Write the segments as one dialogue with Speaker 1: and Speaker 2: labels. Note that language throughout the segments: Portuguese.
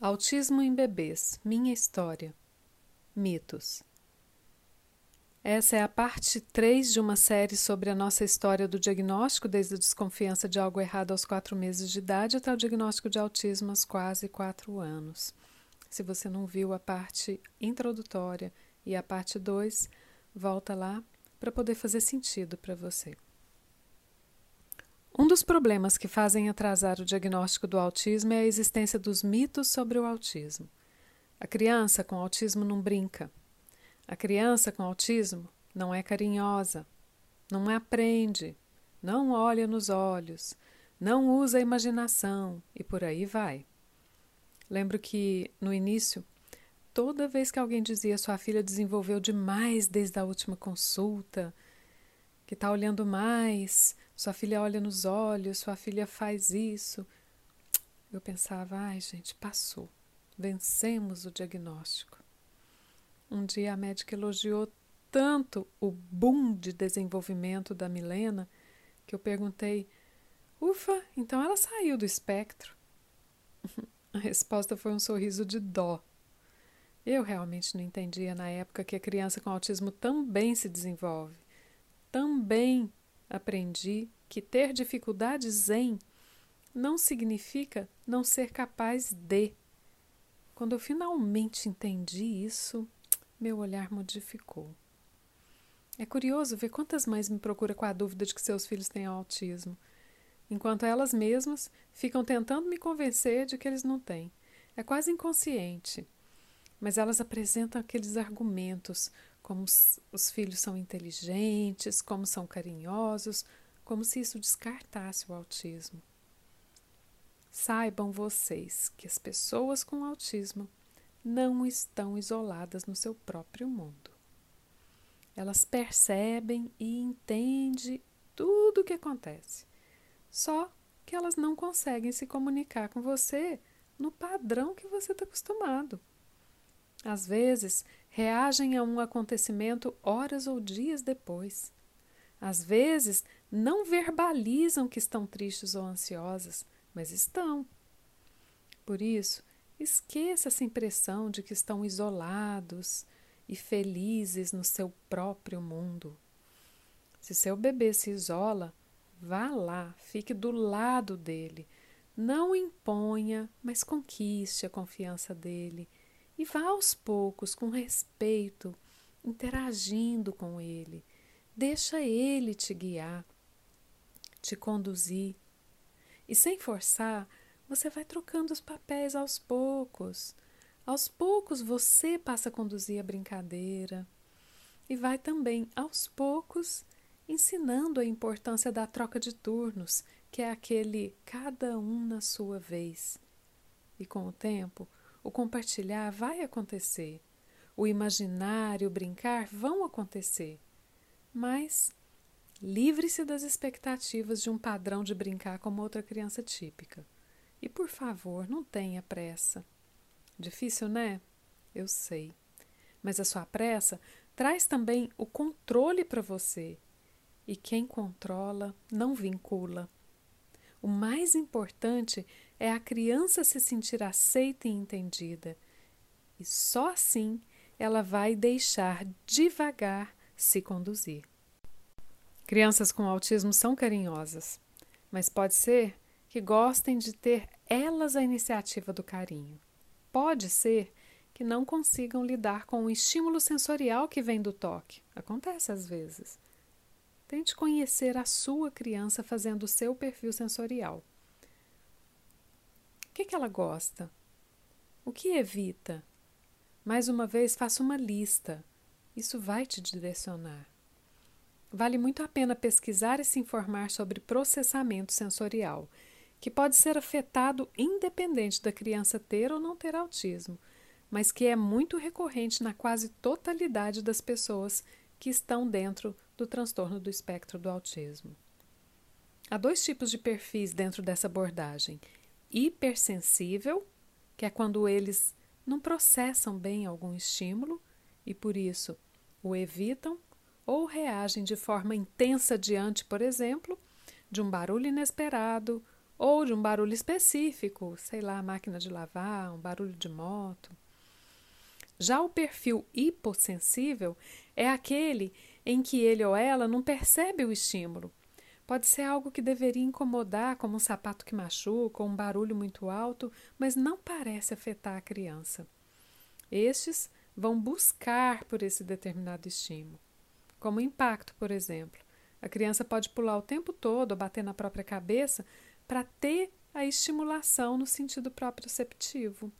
Speaker 1: Autismo em bebês Minha história. Mitos. Essa é a parte 3 de uma série sobre a nossa história do diagnóstico, desde a desconfiança de algo errado aos 4 meses de idade até o diagnóstico de autismo aos quase 4 anos. Se você não viu a parte introdutória e a parte 2, volta lá para poder fazer sentido para você. Dos problemas que fazem atrasar o diagnóstico do autismo é a existência dos mitos sobre o autismo. A criança com autismo não brinca. A criança com autismo não é carinhosa, não aprende, não olha nos olhos, não usa a imaginação e por aí vai. Lembro que, no início, toda vez que alguém dizia sua filha desenvolveu demais desde a última consulta, que está olhando mais, sua filha olha nos olhos, sua filha faz isso. Eu pensava, ai gente, passou, vencemos o diagnóstico. Um dia a médica elogiou tanto o boom de desenvolvimento da Milena que eu perguntei: Ufa, então ela saiu do espectro? A resposta foi um sorriso de dó. Eu realmente não entendia na época que a criança com autismo também se desenvolve, também aprendi que ter dificuldades em não significa não ser capaz de. Quando eu finalmente entendi isso, meu olhar modificou. É curioso ver quantas mães me procuram com a dúvida de que seus filhos têm autismo, enquanto elas mesmas ficam tentando me convencer de que eles não têm. É quase inconsciente. Mas elas apresentam aqueles argumentos como os filhos são inteligentes, como são carinhosos, como se isso descartasse o autismo. Saibam vocês que as pessoas com autismo não estão isoladas no seu próprio mundo. Elas percebem e entendem tudo o que acontece, só que elas não conseguem se comunicar com você no padrão que você está acostumado. Às vezes, reagem a um acontecimento horas ou dias depois. Às vezes, não verbalizam que estão tristes ou ansiosas, mas estão. Por isso, esqueça essa impressão de que estão isolados e felizes no seu próprio mundo. Se seu bebê se isola, vá lá, fique do lado dele. Não imponha, mas conquiste a confiança dele e vá aos poucos, com respeito, interagindo com ele. Deixa ele te guiar, te conduzir. E sem forçar, você vai trocando os papéis aos poucos. Aos poucos você passa a conduzir a brincadeira e vai também, aos poucos, ensinando a importância da troca de turnos, que é aquele cada um na sua vez. E com o tempo, o compartilhar vai acontecer, o imaginar e o brincar vão acontecer, mas livre-se das expectativas de um padrão de brincar como outra criança típica. E por favor, não tenha pressa. Difícil, né? Eu sei. Mas a sua pressa traz também o controle para você. E quem controla não vincula. O mais importante é a criança se sentir aceita e entendida. E só assim ela vai deixar devagar se conduzir. Crianças com autismo são carinhosas, mas pode ser que gostem de ter elas a iniciativa do carinho. Pode ser que não consigam lidar com o estímulo sensorial que vem do toque. Acontece às vezes. Tente conhecer a sua criança fazendo o seu perfil sensorial. Que, que ela gosta? O que evita? Mais uma vez, faça uma lista. Isso vai te direcionar. Vale muito a pena pesquisar e se informar sobre processamento sensorial, que pode ser afetado independente da criança ter ou não ter autismo, mas que é muito recorrente na quase totalidade das pessoas que estão dentro do transtorno do espectro do autismo. Há dois tipos de perfis dentro dessa abordagem: hipersensível, que é quando eles não processam bem algum estímulo e por isso o evitam ou reagem de forma intensa diante, por exemplo, de um barulho inesperado ou de um barulho específico, sei lá, máquina de lavar, um barulho de moto. Já o perfil hipossensível é aquele em que ele ou ela não percebe o estímulo. Pode ser algo que deveria incomodar, como um sapato que machuca ou um barulho muito alto, mas não parece afetar a criança. Estes vão buscar por esse determinado estímulo, como impacto, por exemplo. A criança pode pular o tempo todo ou bater na própria cabeça para ter a estimulação no sentido proprioceptivo.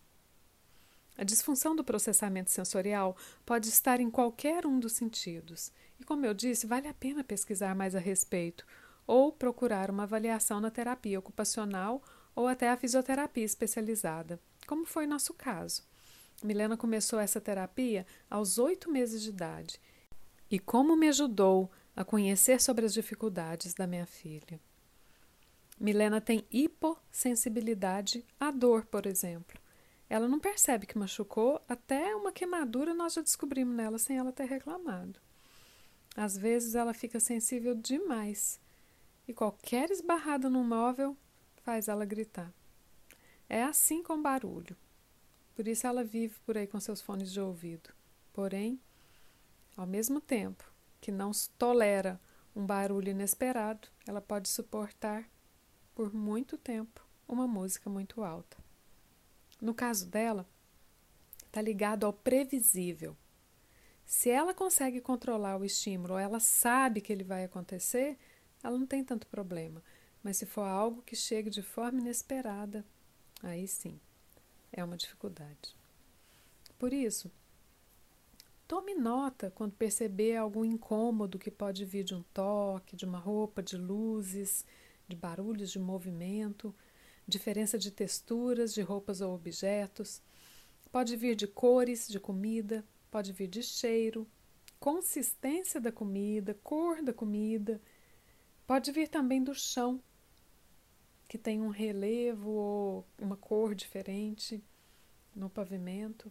Speaker 1: A disfunção do processamento sensorial pode estar em qualquer um dos sentidos. E, como eu disse, vale a pena pesquisar mais a respeito ou procurar uma avaliação na terapia ocupacional ou até a fisioterapia especializada, como foi nosso caso. Milena começou essa terapia aos oito meses de idade e como me ajudou a conhecer sobre as dificuldades da minha filha. Milena tem hipossensibilidade à dor, por exemplo. Ela não percebe que machucou, até uma queimadura nós já descobrimos nela sem ela ter reclamado. Às vezes ela fica sensível demais e qualquer esbarrada no móvel faz ela gritar. É assim com barulho. Por isso ela vive por aí com seus fones de ouvido. Porém, ao mesmo tempo que não tolera um barulho inesperado, ela pode suportar por muito tempo uma música muito alta. No caso dela, está ligado ao previsível. Se ela consegue controlar o estímulo, ela sabe que ele vai acontecer, ela não tem tanto problema. Mas se for algo que chegue de forma inesperada, aí sim é uma dificuldade. Por isso, tome nota quando perceber algum incômodo que pode vir de um toque, de uma roupa, de luzes, de barulhos de movimento, diferença de texturas de roupas ou objetos. Pode vir de cores de comida, pode vir de cheiro, consistência da comida, cor da comida. Pode vir também do chão, que tem um relevo ou uma cor diferente no pavimento.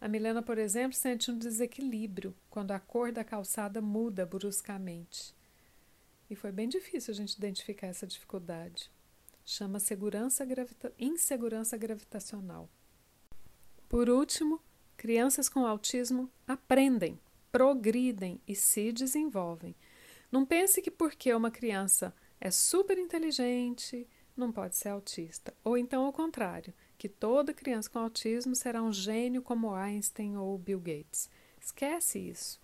Speaker 1: A Milena, por exemplo, sente um desequilíbrio quando a cor da calçada muda bruscamente. E foi bem difícil a gente identificar essa dificuldade. Chama segurança gravita insegurança gravitacional. Por último, crianças com autismo aprendem, progridem e se desenvolvem. Não pense que porque uma criança é super inteligente, não pode ser autista. Ou então, ao contrário, que toda criança com autismo será um gênio como Einstein ou Bill Gates. Esquece isso.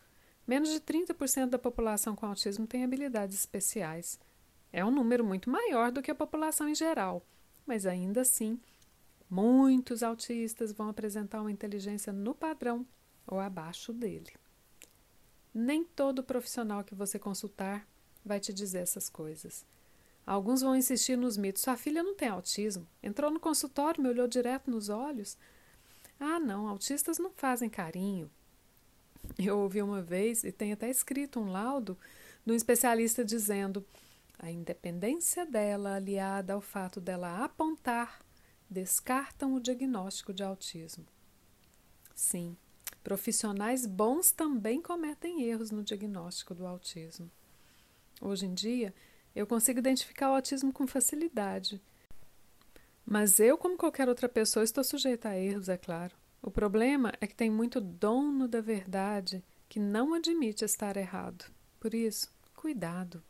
Speaker 1: Menos de 30% da população com autismo tem habilidades especiais. É um número muito maior do que a população em geral, mas ainda assim, muitos autistas vão apresentar uma inteligência no padrão ou abaixo dele. Nem todo profissional que você consultar vai te dizer essas coisas. Alguns vão insistir nos mitos. Sua filha não tem autismo. Entrou no consultório, me olhou direto nos olhos. Ah, não, autistas não fazem carinho. Eu ouvi uma vez, e tem até escrito um laudo, de um especialista dizendo a independência dela, aliada ao fato dela apontar, descartam o diagnóstico de autismo. Sim, profissionais bons também cometem erros no diagnóstico do autismo. Hoje em dia, eu consigo identificar o autismo com facilidade. Mas eu, como qualquer outra pessoa, estou sujeita a erros, é claro. O problema é que tem muito dono da verdade que não admite estar errado. Por isso, cuidado.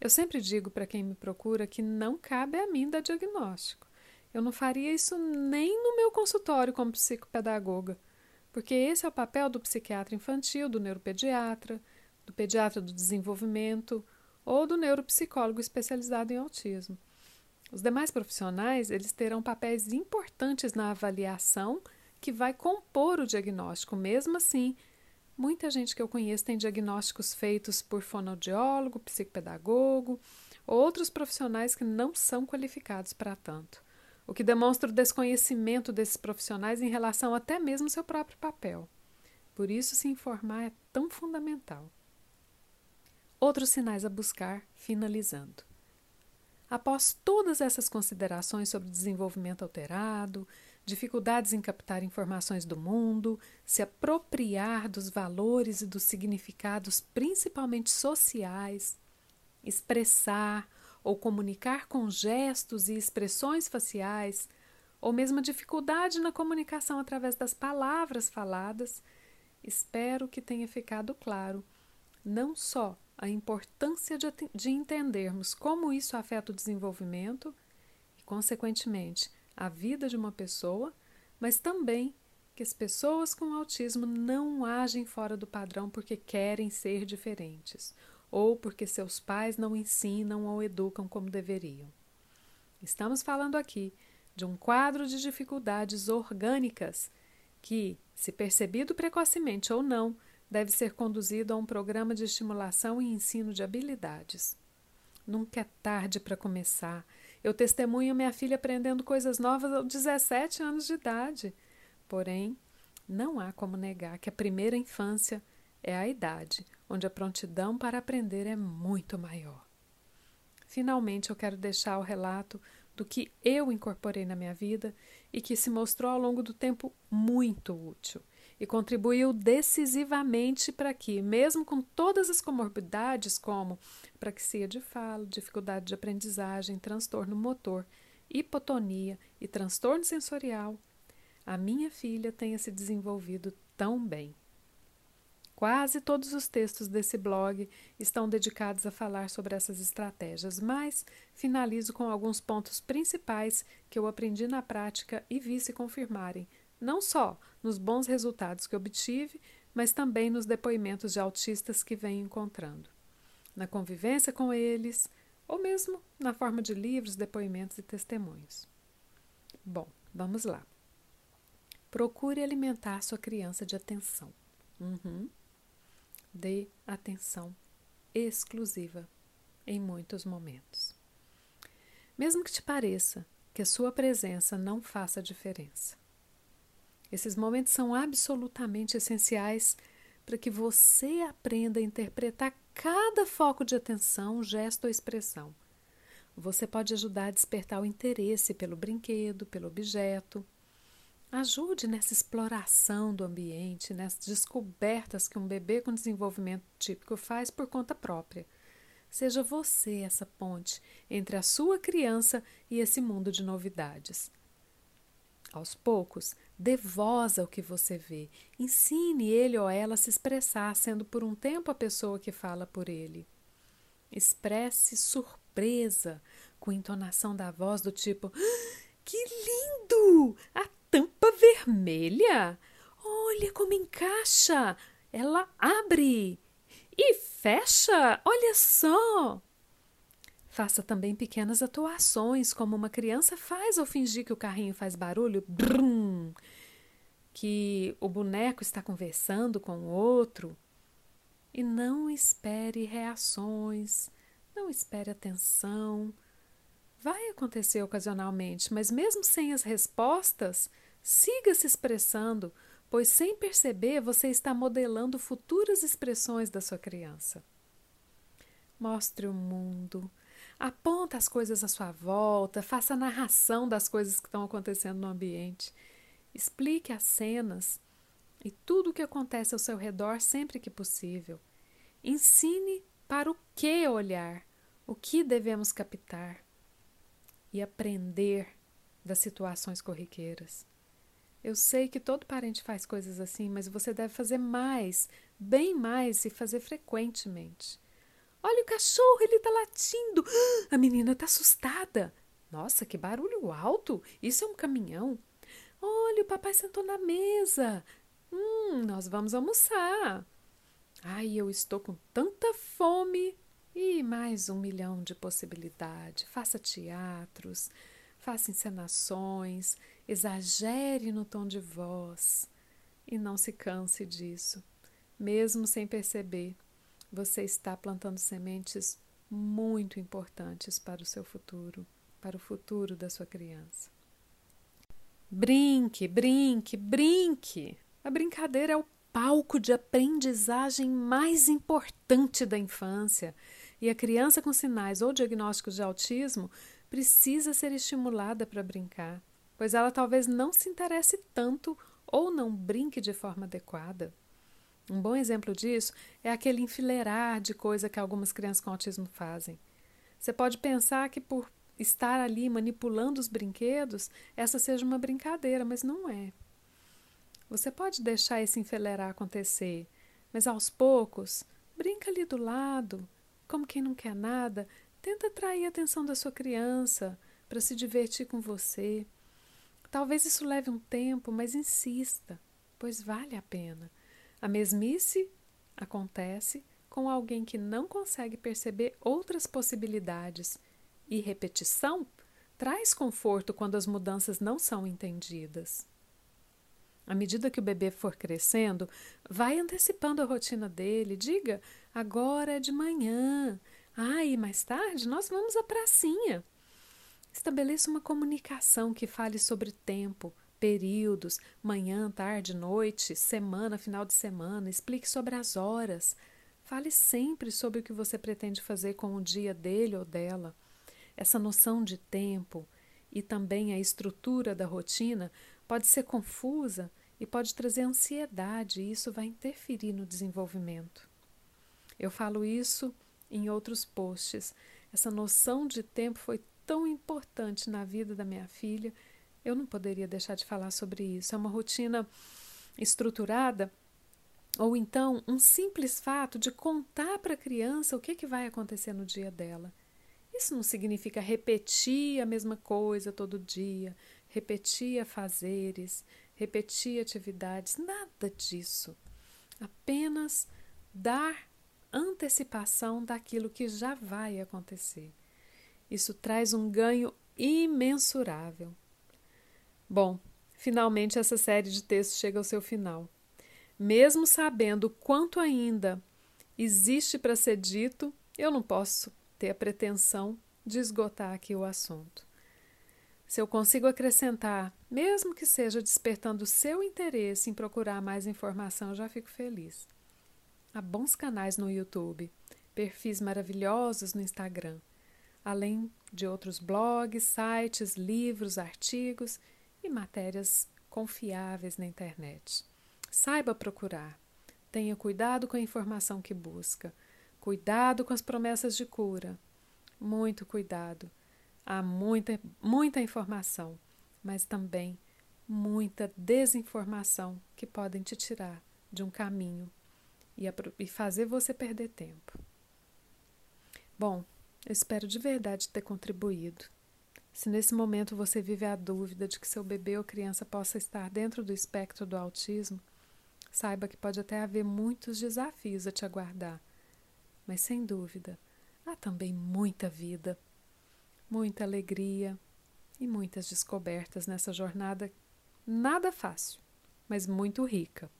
Speaker 1: Eu sempre digo para quem me procura que não cabe a mim dar diagnóstico. Eu não faria isso nem no meu consultório como psicopedagoga, porque esse é o papel do psiquiatra infantil, do neuropediatra, do pediatra do desenvolvimento, ou do neuropsicólogo especializado em autismo. Os demais profissionais, eles terão papéis importantes na avaliação que vai compor o diagnóstico. Mesmo assim, muita gente que eu conheço tem diagnósticos feitos por fonoaudiólogo, psicopedagogo, outros profissionais que não são qualificados para tanto, o que demonstra o desconhecimento desses profissionais em relação até mesmo ao seu próprio papel. Por isso, se informar é tão fundamental. Outros sinais a buscar, finalizando. Após todas essas considerações sobre desenvolvimento alterado, dificuldades em captar informações do mundo, se apropriar dos valores e dos significados, principalmente sociais, expressar, ou comunicar com gestos e expressões faciais, ou mesmo dificuldade na comunicação através das palavras faladas, espero que tenha ficado claro não só a importância de, de entendermos como isso afeta o desenvolvimento e, consequentemente, a vida de uma pessoa, mas também que as pessoas com autismo não agem fora do padrão porque querem ser diferentes ou porque seus pais não ensinam ou educam como deveriam. Estamos falando aqui de um quadro de dificuldades orgânicas que, se percebido precocemente ou não, deve ser conduzido a um programa de estimulação e ensino de habilidades. Nunca é tarde para começar. Eu testemunho minha filha aprendendo coisas novas aos 17 anos de idade. Porém, não há como negar que a primeira infância é a idade onde a prontidão para aprender é muito maior. Finalmente, eu quero deixar o relato do que eu incorporei na minha vida e que se mostrou ao longo do tempo muito útil e contribuiu decisivamente para que, mesmo com todas as comorbidades, como praxia de fala, dificuldade de aprendizagem, transtorno motor, hipotonia e transtorno sensorial, a minha filha tenha se desenvolvido tão bem. Quase todos os textos desse blog estão dedicados a falar sobre essas estratégias, mas finalizo com alguns pontos principais que eu aprendi na prática e vi se confirmarem, não só nos bons resultados que obtive, mas também nos depoimentos de autistas que venho encontrando, na convivência com eles, ou mesmo na forma de livros, depoimentos e testemunhos. Bom, vamos lá. Procure alimentar sua criança de atenção. Uhum. Dê atenção exclusiva em muitos momentos. Mesmo que te pareça que a sua presença não faça diferença. Esses momentos são absolutamente essenciais para que você aprenda a interpretar cada foco de atenção, gesto ou expressão. Você pode ajudar a despertar o interesse pelo brinquedo, pelo objeto Ajude nessa exploração do ambiente, nessas descobertas que um bebê com desenvolvimento típico faz por conta própria. Seja você essa ponte entre a sua criança e esse mundo de novidades. Aos poucos, dê voz ao que você vê. Ensine ele ou ela a se expressar, sendo por um tempo a pessoa que fala por ele. Expresse surpresa com entonação da voz do tipo: ah, Que lindo! Vermelha? Olha como encaixa! Ela abre e fecha! Olha só! Faça também pequenas atuações, como uma criança faz ao fingir que o carrinho faz barulho, brum, que o boneco está conversando com o outro. E não espere reações, não espere atenção. Vai acontecer ocasionalmente, mas mesmo sem as respostas, siga se expressando, pois sem perceber você está modelando futuras expressões da sua criança. Mostre o mundo, aponta as coisas à sua volta, faça a narração das coisas que estão acontecendo no ambiente, explique as cenas e tudo o que acontece ao seu redor sempre que possível. Ensine para o que olhar, o que devemos captar e aprender das situações corriqueiras. Eu sei que todo parente faz coisas assim, mas você deve fazer mais, bem mais e fazer frequentemente. Olha o cachorro, ele está latindo. A menina está assustada. Nossa, que barulho alto! Isso é um caminhão. Olha, o papai sentou na mesa. Hum, nós vamos almoçar. Ai, eu estou com tanta fome. E mais um milhão de possibilidades. Faça teatros, faça encenações, exagere no tom de voz e não se canse disso. Mesmo sem perceber, você está plantando sementes muito importantes para o seu futuro, para o futuro da sua criança. Brinque, brinque, brinque! A brincadeira é o palco de aprendizagem mais importante da infância. E a criança com sinais ou diagnósticos de autismo precisa ser estimulada para brincar, pois ela talvez não se interesse tanto ou não brinque de forma adequada. Um bom exemplo disso é aquele enfileirar de coisa que algumas crianças com autismo fazem. Você pode pensar que por estar ali manipulando os brinquedos, essa seja uma brincadeira, mas não é. Você pode deixar esse enfileirar acontecer, mas aos poucos, brinca ali do lado, como quem não quer nada, tenta atrair a atenção da sua criança para se divertir com você. Talvez isso leve um tempo, mas insista, pois vale a pena. A mesmice acontece com alguém que não consegue perceber outras possibilidades e repetição traz conforto quando as mudanças não são entendidas. À medida que o bebê for crescendo, vai antecipando a rotina dele. Diga: agora é de manhã. E mais tarde nós vamos à pracinha. Estabeleça uma comunicação que fale sobre tempo, períodos, manhã, tarde, noite, semana, final de semana. Explique sobre as horas. Fale sempre sobre o que você pretende fazer com o dia dele ou dela. Essa noção de tempo e também a estrutura da rotina pode ser confusa e pode trazer ansiedade, e isso vai interferir no desenvolvimento. Eu falo isso em outros posts. Essa noção de tempo foi tão importante na vida da minha filha, eu não poderia deixar de falar sobre isso. É uma rotina estruturada, ou então um simples fato de contar para a criança o que, que vai acontecer no dia dela. Isso não significa repetir a mesma coisa todo dia, repetir fazeres, repetir atividades, nada disso. Apenas dar antecipação daquilo que já vai acontecer. Isso traz um ganho imensurável. Bom, finalmente essa série de textos chega ao seu final. Mesmo sabendo quanto ainda existe para ser dito, eu não posso ter a pretensão de esgotar aqui o assunto. Se eu consigo acrescentar, mesmo que seja despertando seu interesse em procurar mais informação, já fico feliz. Há bons canais no YouTube, perfis maravilhosos no Instagram, além de outros blogs, sites, livros, artigos e matérias confiáveis na internet. Saiba procurar. Tenha cuidado com a informação que busca. Cuidado com as promessas de cura. Muito cuidado. Há muita, muita informação, mas também muita desinformação que podem te tirar de um caminho e, e fazer você perder tempo. Bom, eu espero de verdade ter contribuído. Se nesse momento você vive a dúvida de que seu bebê ou criança possa estar dentro do espectro do autismo, saiba que pode até haver muitos desafios a te aguardar mas sem dúvida há também muita vida, muita alegria e muitas descobertas nessa jornada nada fácil, mas muito rica.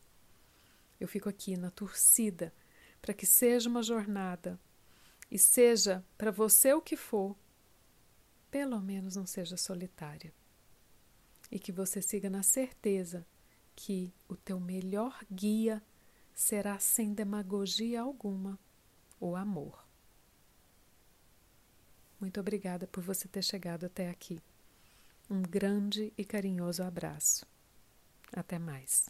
Speaker 1: Eu fico aqui na torcida para que seja uma jornada e seja para você o que for, pelo menos não seja solitária. E que você siga na certeza que o teu melhor guia será sem demagogia alguma o amor. Muito obrigada por você ter chegado até aqui. Um grande e carinhoso abraço. Até mais.